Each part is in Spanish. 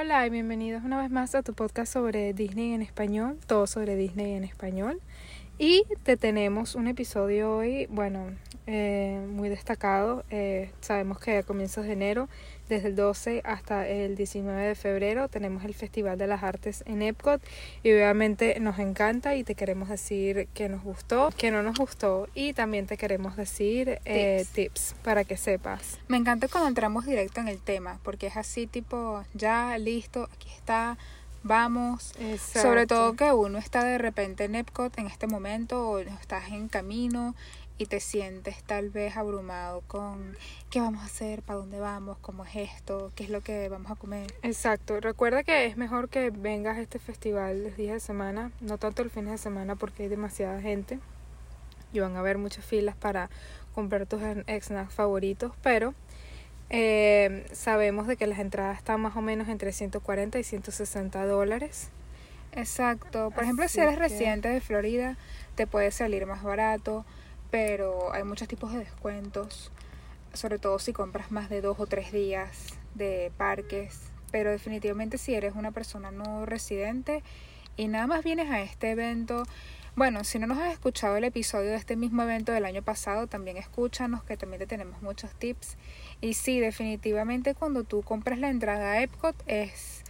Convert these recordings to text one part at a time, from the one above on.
Hola y bienvenidos una vez más a tu podcast sobre Disney en español, todo sobre Disney en español. Y te tenemos un episodio hoy, bueno, eh, muy destacado. Eh, sabemos que a comienzos de enero, desde el 12 hasta el 19 de febrero, tenemos el Festival de las Artes en Epcot y obviamente nos encanta y te queremos decir que nos gustó, que no nos gustó y también te queremos decir eh, tips. para que sepas. Me encanta cuando entramos directo en el tema porque es así tipo, ya, listo, aquí está vamos. Sobre todo que uno está de repente en Epcot en este momento o estás en camino y te sientes tal vez abrumado con qué vamos a hacer, para dónde vamos, cómo es esto, qué es lo que vamos a comer. Exacto, recuerda que es mejor que vengas a este festival los días de semana, no tanto el fin de semana porque hay demasiada gente y van a haber muchas filas para comprar tus snacks favoritos, pero eh, sabemos de que las entradas están más o menos entre 140 y 160 dólares. Exacto, por ejemplo si eres residente de Florida te puede salir más barato pero hay muchos tipos de descuentos, sobre todo si compras más de dos o tres días de parques, pero definitivamente si eres una persona no residente y nada más vienes a este evento, bueno, si no nos has escuchado el episodio de este mismo evento del año pasado, también escúchanos que también te tenemos muchos tips. Y sí, definitivamente cuando tú compras la entrada a Epcot es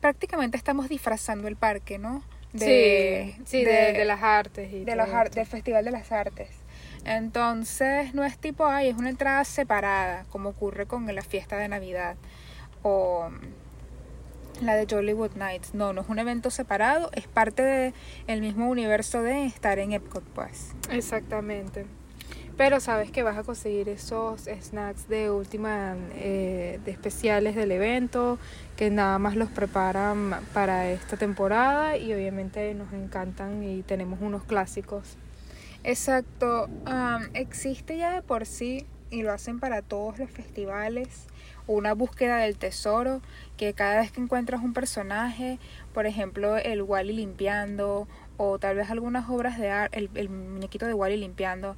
prácticamente estamos disfrazando el parque, ¿no? De, sí, de, las artes y de los del Festival de las Artes. Entonces no es tipo, ay, es una entrada separada, como ocurre con la fiesta de Navidad o la de Jollywood Nights. No, no es un evento separado, es parte del el mismo universo de estar en Epcot, pues. Exactamente. Pero sabes que vas a conseguir esos snacks de última, eh, de especiales del evento, que nada más los preparan para esta temporada y obviamente nos encantan y tenemos unos clásicos. Exacto, existe ya de por sí y lo hacen para todos los festivales una búsqueda del tesoro que cada vez que encuentras un personaje, por ejemplo el Wally limpiando o tal vez algunas obras de arte, el, el, muñequito de Wally limpiando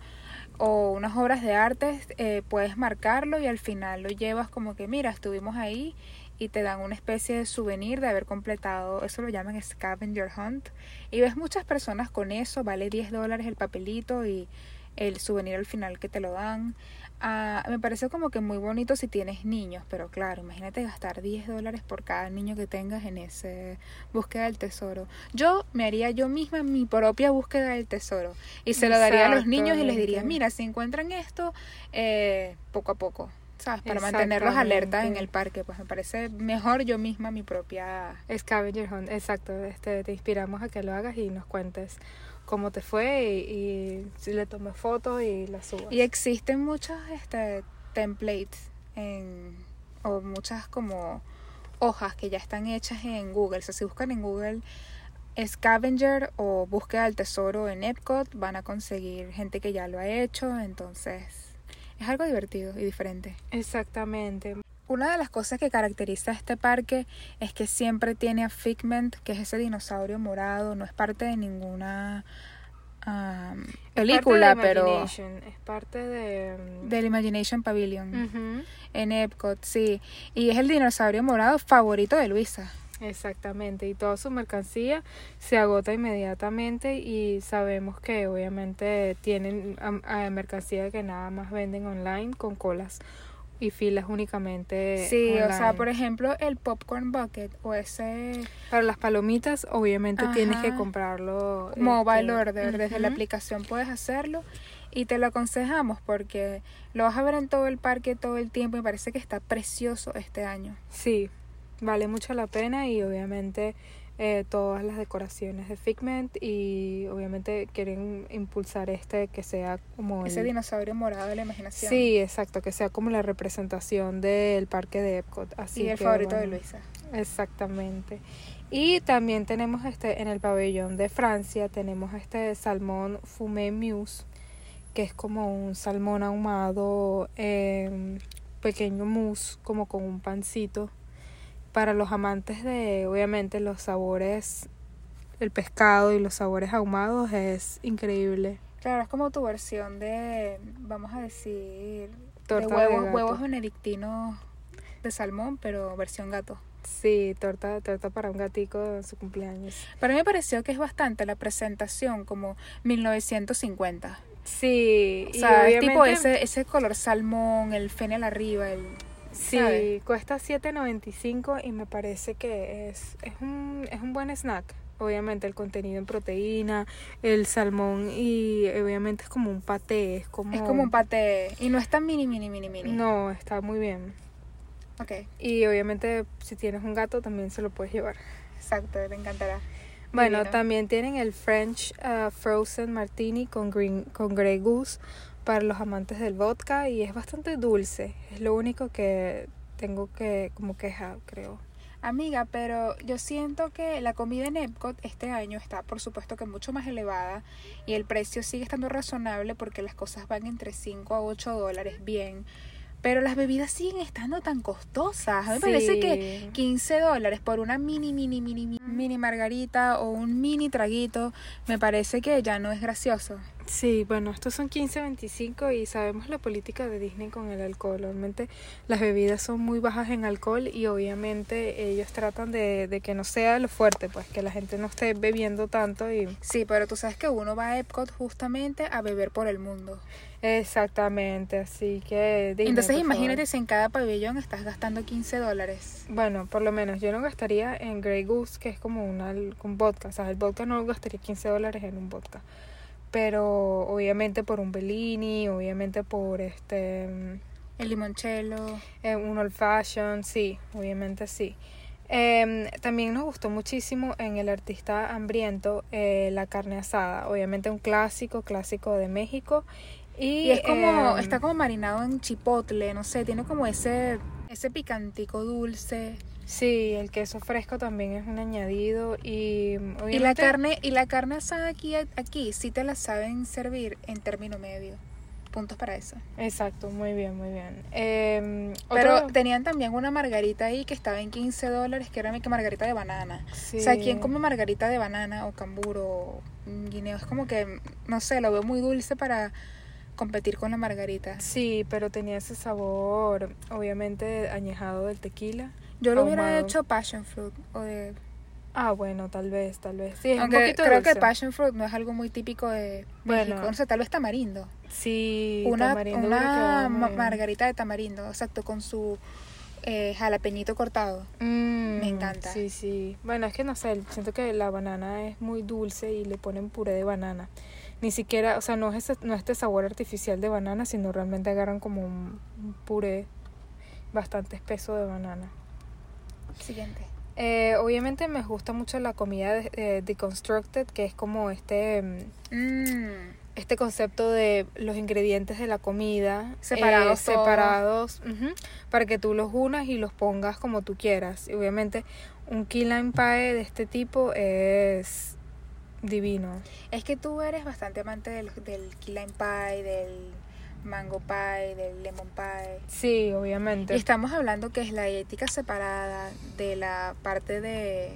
o unas obras de arte, eh, puedes marcarlo y al final lo llevas como que mira, estuvimos ahí y te dan una especie de souvenir de haber completado, eso lo llaman scavenger hunt. Y ves muchas personas con eso, vale 10 dólares el papelito y el souvenir al final que te lo dan. Ah, me parece como que muy bonito si tienes niños, pero claro, imagínate gastar 10 dólares por cada niño que tengas en ese búsqueda del tesoro. Yo me haría yo misma mi propia búsqueda del tesoro y se lo daría a los niños y les diría, mira, si encuentran esto, eh, poco a poco para mantenerlos alerta en el parque, pues me parece mejor yo misma mi propia scavenger hunt, exacto, este te inspiramos a que lo hagas y nos cuentes cómo te fue y, si le tomas fotos y las subas. Y existen muchos este templates en o muchas como hojas que ya están hechas en Google, o sea, si buscan en Google Scavenger o búsqueda del tesoro en Epcot, van a conseguir gente que ya lo ha hecho, entonces es algo divertido y diferente. Exactamente. Una de las cosas que caracteriza a este parque es que siempre tiene a Figment, que es ese dinosaurio morado, no es parte de ninguna película, pero es parte de mm, del Imagination Pavilion en Epcot, sí, y es el dinosaurio morado favorito de Luisa. Exactamente, y toda su mercancía se agota inmediatamente y sabemos que obviamente tienen mercancía que nada más venden online con colas y filas únicamente. Sí, o sea, por ejemplo, el popcorn bucket o ese... Para las palomitas, obviamente tienes que comprarlo. Mobile este, order, desde la aplicación puedes hacerlo y te lo aconsejamos porque lo vas a ver en todo el parque todo el tiempo y parece que está precioso este año. Sí, vale mucho la pena y obviamente eh, todas las decoraciones de Figment y obviamente quieren impulsar este que sea como ese dinosaurio morado de la imaginación. Sí, exacto, que sea como la representación del parque de Epcot. Así y el favorito de Luisa. Exactamente. Y también tenemos este en el pabellón de Francia tenemos este salmón fumé mousse que es como un salmón ahumado eh, pequeño mousse como con un pancito para los amantes de, obviamente, los sabores, el pescado y los sabores ahumados es increíble. Claro, es como tu versión de, vamos a decir, de huevos, huevos benedictinos de salmón, pero versión gato. Sí, torta, torta para un gatico en su cumpleaños. Para mí me pareció que es bastante la presentación como 1950. Sí, O sea, es tipo ese, ese color salmón, el fennel arriba, el... Sí, ¿sabes? cuesta 7.95 y me parece que es, es, un, es un buen snack. Obviamente el contenido en proteína, el salmón y obviamente es como un paté, es como... Es como un paté. Y no es tan mini, mini, mini, mini. No, está muy bien. Ok, Y obviamente si tienes un gato también se lo puedes llevar. exacto, me encantará. Bueno, Divino. también tienen el French uh, Frozen Martini con, green, con Grey Goose para los amantes del vodka y es bastante dulce. Es lo único que tengo que como queja, creo. Amiga, pero yo siento que la comida en Epcot este año está, por supuesto, que mucho más elevada y el precio sigue estando razonable porque las cosas van entre 5 a 8 dólares bien. Pero las bebidas siguen estando tan costosas. A mí me parece que Sí. 15 dólares por una mini, mini, mini, mini, mini margarita o un mini traguito, me parece que ya no es gracioso. Sí, bueno, estos son 15.25 y sabemos la política de Disney con el alcohol. Obviamente las bebidas son muy bajas en alcohol y obviamente ellos tratan de, de que no sea lo fuerte, pues que la gente no esté bebiendo tanto y Sí, pero tú sabes que uno va a Epcot justamente a beber por el mundo. exactamente, así que Disney, Entonces imagínate si en cada pabellón estás gastando 15 dólares. Bueno, por lo menos yo no gastaría en Grey Goose, que es como una, un vodka. O sea, el vodka no gastaría 15 dólares en un vodka. Pero obviamente por un Bellini, obviamente por este El limoncello. eh, un old fashion, sí, obviamente sí. Em, también nos gustó muchísimo en el artista hambriento eh, la carne asada, obviamente un clásico, clásico de México. Y, Y es como, em, está como marinado en chipotle, no sé, tiene como ese, ese picantico dulce. Sí, el queso fresco también es un añadido y obviamente... Y la carne, y la carne asada aquí, aquí sí te la saben servir en término medio. Puntos para eso. Exacto, muy bien, muy bien. Em, Pero otro- tenían también una margarita ahí que estaba en 15 dólares, que era mi que margarita de banana. sí, O sea, ¿quién come margarita de banana o camburo o guineo? Es como que, no sé, lo veo muy dulce para competir con la margarita. Sí, pero tenía ese sabor, obviamente, añejado del tequila. Yo lo hubiera ahumado. hecho passion fruit o de Ah, bueno, tal vez, tal vez. Sí, es un Aunque poquito creo que passion fruit no es algo muy típico de Bueno. México. No sé, tal vez tamarindo. Sí, una tamarindo ma- margarita de tamarindo, exacto, con su eh, jalapeñito cortado. Mm, Me encanta. Sí, sí. Bueno, es que no sé, siento que la banana es muy dulce y le ponen puré de banana. Ni siquiera, o sea, no es, ese- no este sabor artificial de banana, sino realmente agarran como un puré bastante espeso de banana. Siguiente. Eh, obviamente me gusta mucho la comida de, de deconstructed, que es como este, mm, Mm, este concepto de los ingredientes de la comida Separados eh, separados para que tú los unas y los pongas como tú quieras. Y obviamente un key lime pie de este tipo es divino. Es que tú eres bastante amante del, del key lime pie, del mango pie, del lemon pie. Sí, Y obviamente. estamos hablando que es la ética separada de la parte de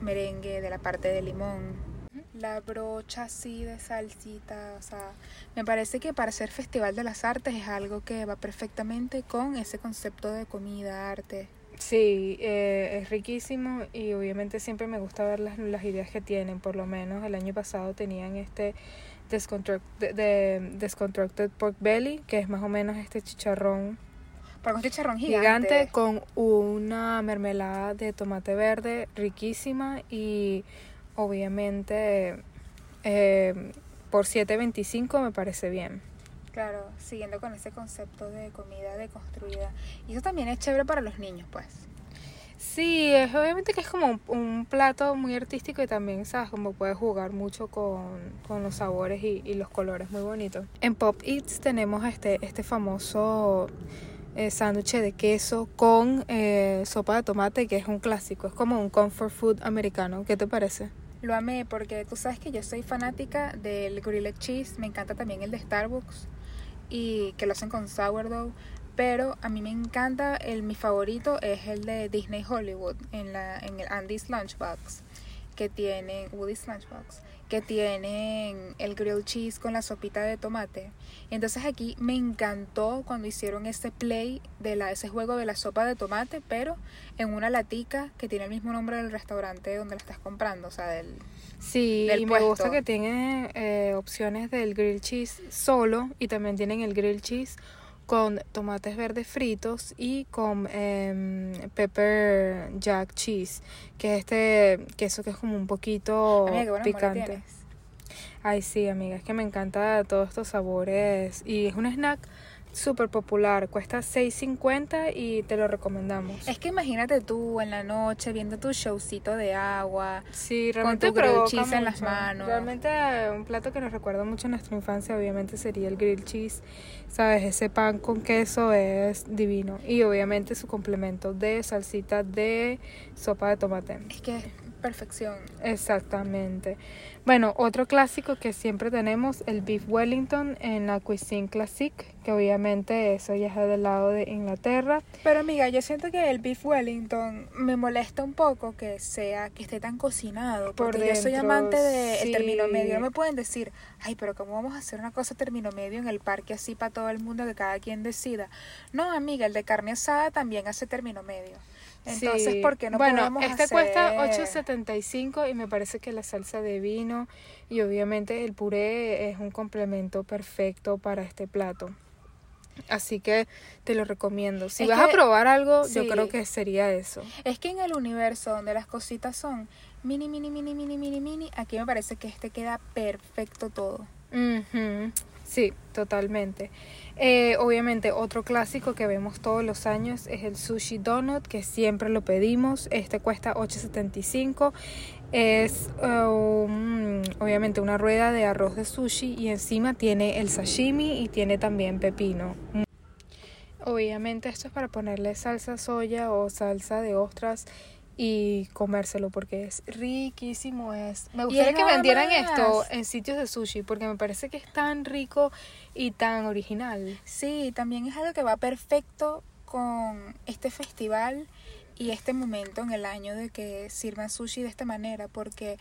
merengue, de la parte de limón. La brocha así de salsita, o sea, me parece que para ser Festival de las Artes es algo que va perfectamente con ese concepto de comida, arte. Sí, eh, es riquísimo y obviamente siempre me gusta ver las, las ideas que tienen. Por lo menos el año pasado tenían este Desconstruct- de, de- Desconstructed Pork Belly, que es más o menos este chicharrón Para un chicharrón gigante. gigante. con una mermelada de tomate verde riquísima y obviamente eh, por 7.25 me parece bien. Claro, siguiendo con ese concepto de comida deconstruida. Y eso también es chévere para los niños, pues. Sí, es obviamente que es como un, un plato muy artístico y también, ¿sabes? Como puedes jugar mucho con, con los sabores y, los colores, muy bonito. En Pop Eats tenemos este, este famoso eh, sándwich de queso con eh, sopa de tomate, que es un clásico, es como un comfort food americano. ¿Qué te parece? Lo amé porque tú sabes que yo soy fanática del grilled cheese, me encanta también el de Starbucks y que lo hacen con sourdough, pero a mí me encanta, el mi favorito es el de Disney Hollywood en la en el Andy's Lunchbox. que tienen Woody's Lunchbox, que tienen el grilled cheese con la sopita de tomate. Entonces aquí me encantó cuando hicieron ese play de la, ese juego de la sopa de tomate, pero en una latica que tiene el mismo nombre del restaurante donde la estás comprando, o sea, del Sí, del y me gusta puesto. que tiene eh, opciones del grilled cheese solo y también tienen el grilled cheese con tomates verdes fritos y con em, pepper jack cheese, que es este queso que es como un poquito Amiga, picante. Ay, sí, amiga, es que me encanta todos estos sabores y es un snack súper popular, cuesta 6.50 y te lo recomendamos. Es que imagínate tú en la noche viendo tu showcito de agua. Sí, con realmente tu grilled provoca cheese en las manos. Realmente eh, un plato que nos recuerda mucho a nuestra infancia obviamente sería el grilled cheese. Sabes, ese pan con queso es divino y obviamente su complemento de salsita de sopa de tomate. Es que perfección. Exactamente. Bueno, otro clásico que siempre tenemos, el beef wellington en la cuisine classique, que obviamente eso ya es del lado de Inglaterra. Pero amiga, yo siento que el beef Wellington me molesta un poco que sea que esté tan cocinado, Por porque yo soy dentro, amante del sí. término medio. No me pueden decir, ay, pero cómo vamos a hacer una cosa término medio en el parque así para todo el mundo que cada quien decida. No, amiga, el de carne asada también hace término medio. Entonces, Sí. ¿por qué no bueno, podemos este hacer- cuesta 8.75 y me parece que la salsa de vino y obviamente el puré es un complemento perfecto para este plato. Así que te lo recomiendo. Si Es vas que- a probar algo, sí. yo creo que sería eso. Es que en el universo donde las cositas son mini, mini, mini, mini, mini, mini, aquí me parece que este queda perfecto todo. Ujú, Sí, totalmente. Eh, obviamente, otro clásico que vemos todos los años es el sushi donut, que siempre lo pedimos. Este cuesta 8.75. Es eh, un- obviamente una rueda de arroz de sushi y encima tiene el sashimi y tiene también pepino. Obviamente esto es para ponerle salsa soya o salsa de ostras y comérselo porque es riquísimo es. Me gustaría que vendieran más. esto en sitios de sushi porque me parece que es tan rico y tan original. Sí, también es algo que va perfecto con este festival y este momento en el año de que sirvan sushi de esta manera, porque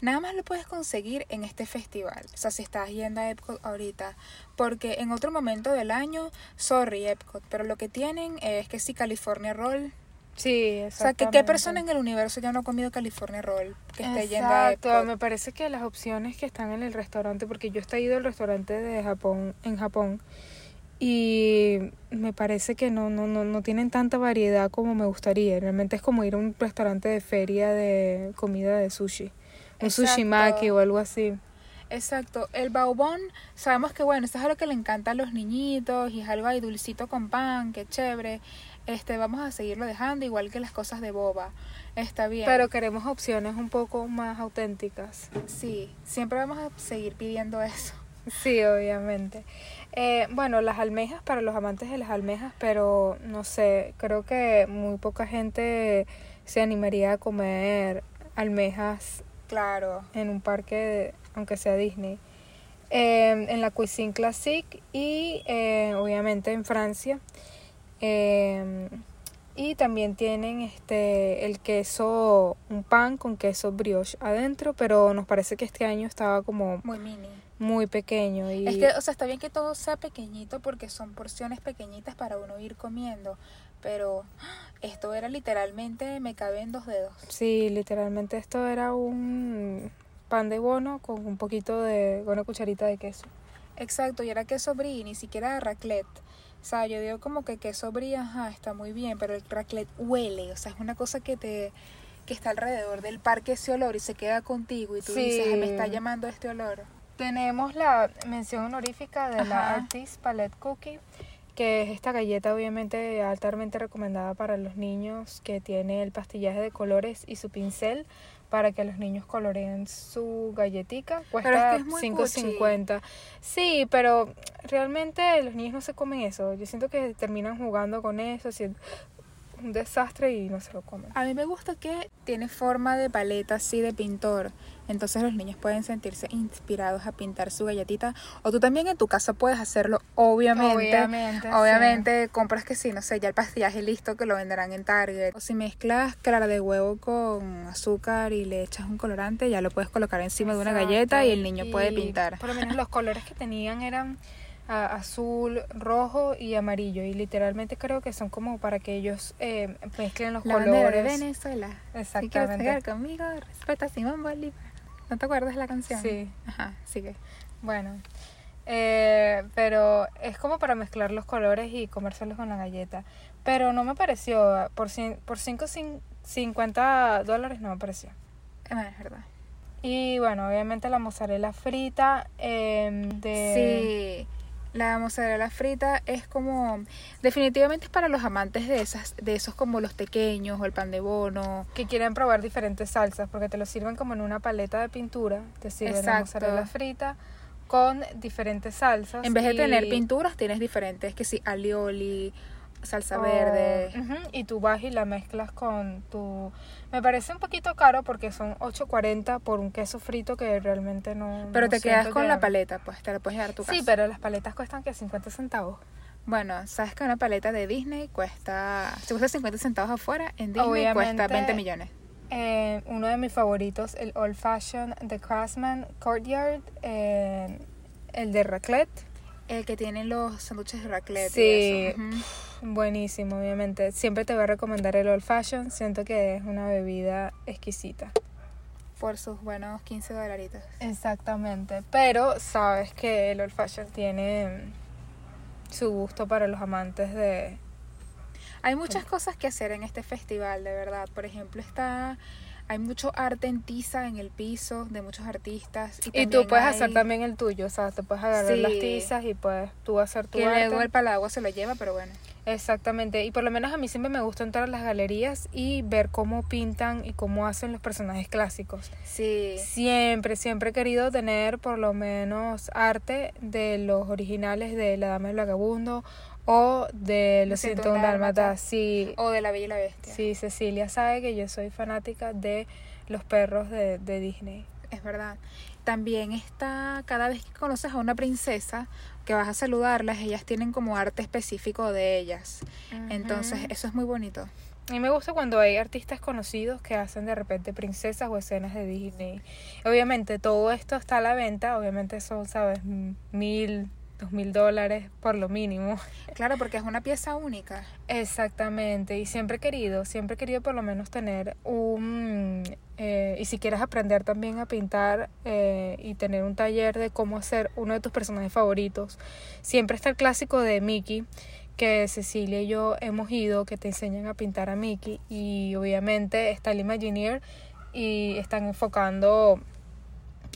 nada más lo puedes conseguir en este festival. O sea, si estás yendo a Epcot ahorita, porque en otro momento del año, sorry Epcot, pero lo que tienen es que si California Roll, Sí, o sea, que qué persona en el universo ya no ha comido California Roll que esté yendo Exacto, me parece que las opciones que están en el restaurante, porque yo he ido al restaurante de Japón, en Japón, y me parece que no, no, no, no tienen tanta variedad como me gustaría. Realmente es como ir a un restaurante de feria de comida de sushi. Un sushi Exacto. maki o algo así. Exacto, el baobón, sabemos que bueno, esto es algo que le encanta a los niñitos y es algo ahí dulcito con pan, que chévere. Este, vamos a seguirlo dejando igual que las cosas de boba. Está bien. Pero queremos opciones un poco más auténticas. sí, siempre vamos a seguir pidiendo eso. Sí, obviamente. Eh, bueno, las almejas para los amantes de las almejas, pero no sé, creo que muy poca gente se animaría a comer almejas Claro. en un parque, de- aunque sea Disney. Eh, en la Cuisine Classique y eh, obviamente en Francia. Eh, y también tienen este el queso, un pan con queso brioche adentro, pero nos parece que este año estaba como Muy mini. muy pequeño y Es que, o sea, está bien que todo sea pequeñito porque son porciones pequeñitas para uno ir comiendo. Pero esto era literalmente, me cabe en dos dedos. sí, literalmente esto era un pan de bono con un poquito de con una cucharita de queso. Exacto, y era queso brie, ni siquiera raclette. O sea, yo digo como que queso brie, ajá, está muy bien, pero el raclette huele, o sea, es una cosa que te que está alrededor del parque ese olor y se queda contigo y tú Sí. dices, "Ay, me está llamando este olor. Tenemos la mención honorífica de la. Artist Palette Cookie, que es esta galleta obviamente altamente recomendada para los niños que tiene el pastillaje de colores y su pincel para que los niños coloreen su galletica. Pero es Cuesta que es muy 5.50. Sí, pero realmente los niños no se comen eso. Yo siento que terminan jugando con eso. Un desastre y no se lo comen. A mí me gusta que tiene forma de paleta así de pintor. Entonces los niños pueden sentirse inspirados a pintar su galletita. O tú también en tu casa puedes hacerlo, obviamente. Obviamente, Obviamente compras que sí, no sé, ya el pastillaje listo que lo venderán en Target. O si mezclas clara de huevo con azúcar y le echas un colorante, ya lo puedes colocar encima de una galleta y el niño Y puede pintar. Por lo menos los colores que tenían eran azul, rojo y amarillo. Y literalmente creo que son como para que ellos eh, mezclen los La bandera de colores. Venezuela. Si quieres Exactamente. conmigo, respeta a Simón Bolívar. ¿No te acuerdas la canción? Sí. Ajá, sigue. Bueno, eh, pero es como para mezclar los colores y comérselos con la galleta. Pero no me pareció, por, cin- por 5, 50 dólares no me pareció. Bueno, es verdad. Y bueno, obviamente la mozzarella frita em, de... Sí, la mozzarella frita es como definitivamente es para los amantes de esas de esos como los pequeños o el pan de bono. que quieren probar diferentes salsas porque te lo sirven como en una paleta de pintura, te sirven la mozzarella frita con diferentes salsas. En vez de y- tener pinturas tienes diferentes que sí, alioli, salsa o- verde. y tú vas y la mezclas con tu... Me parece un poquito caro porque son 8.40 por un queso frito que realmente no... Pero no te quedas con que- la paleta, pues te la puedes llevar a tu casa. Sí, pero las paletas cuestan que 50 centavos. Bueno, sabes que una paleta de Disney cuesta, si cuesta 50 centavos afuera, en Disney cuesta Obviamente, 20 millones. Eh, uno de mis favoritos, el Old Fashion de Craftsman Courtyard, eh, el de raclette. El que tiene los sándwiches de raclette. y Sí. Ujú. Buenísimo, obviamente. Siempre te voy a recomendar el Old Fashion. Siento que es una bebida exquisita. Por sus buenos 15 dolaritos. Exactamente. Pero sabes que el Old Fashion tiene su gusto para los amantes de... Hay muchas cosas que hacer en este festival, de verdad. Por ejemplo, está hay mucho arte en tiza en el piso de muchos artistas. Y, Y tú puedes hay- hacer también el tuyo. O sea, te puedes agarrar las tizas y puedes tú hacer tu Que arte. luego el palagua se lo lleva, pero bueno. Exactamente, y por lo menos a mí siempre me gusta entrar a las galerías y ver cómo pintan y cómo hacen los personajes clásicos. Sí. Siempre, siempre he querido tener por lo menos arte de los originales de La Dama del Vagabundo o de Los 101 Dálmatas. Sí, O de la Bella y la Bestia. sí, Cecilia sabe que yo soy fanática de los perros de, de Disney. Es verdad. También está, cada vez que conoces a una princesa, que vas a saludarlas, ellas tienen como arte específico de ellas. Entonces, eso es muy bonito. A mí me gusta cuando hay artistas conocidos que hacen de repente princesas o escenas de Disney. Obviamente todo esto está a la venta, obviamente son, sabes, mil, dos mil dólares por lo mínimo. Claro, porque es una pieza única. Exactamente, y siempre he querido, siempre he querido por lo menos tener un, eh, y si quieres aprender también a pintar eh, y tener un taller de cómo hacer uno de tus personajes favoritos, siempre está el clásico de Mickey, que Cecilia y yo hemos ido, que te enseñan a pintar a Mickey, y obviamente está el Imagineer y están enfocando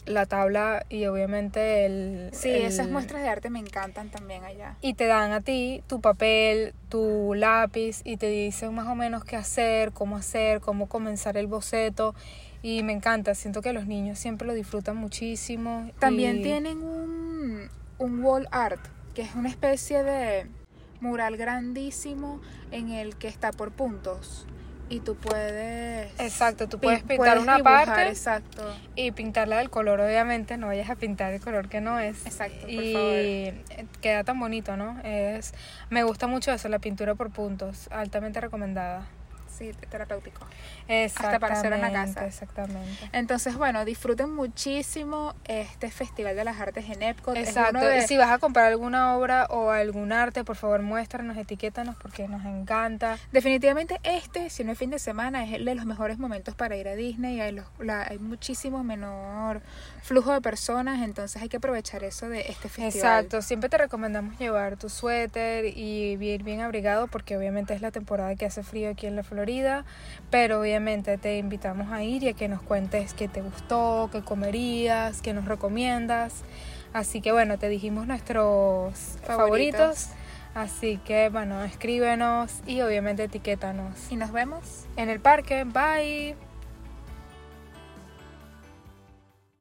la tabla y obviamente el... Sí, el- esas muestras de arte me encantan también allá. y te dan a ti tu papel, tu lápiz y te dicen más o menos qué hacer, cómo hacer, cómo comenzar el boceto y me encanta, siento que los niños siempre lo disfrutan muchísimo. También y- tienen un, un wall art, que es una especie de mural grandísimo en el que está por puntos. Y tú puedes... Exacto, tú puedes pintar una dibujar, parte Exacto. y pintarla del color, obviamente, no vayas a pintar el color que no es. Exacto, por y queda tan bonito, ¿no? Es me gusta mucho eso, la pintura por puntos, altamente recomendada. Sí, terapéutico. Exactamente, para hacer una casa. Exactamente. Entonces, bueno, disfruten muchísimo este Festival de las Artes en Epcot. Exacto. de- si vas a comprar alguna obra o algún arte, por favor muéstranos, etiquétanos porque nos encanta. Definitivamente este, si no es fin de semana, es el de los mejores momentos para ir a Disney. Hay, los- la- hay muchísimo menor flujo de personas, entonces hay que aprovechar eso de este festival. Exacto. Siempre te recomendamos llevar tu suéter y ir bien abrigado porque obviamente es la temporada que hace frío aquí en la Florida. Pero obviamente te invitamos a ir y a que nos cuentes qué te gustó, qué comerías, qué nos recomiendas. Así que bueno, te dijimos nuestros favoritos. Favoritos. Así que bueno, escríbenos y obviamente etiquétanos. Y nos vemos. En el parque, bye.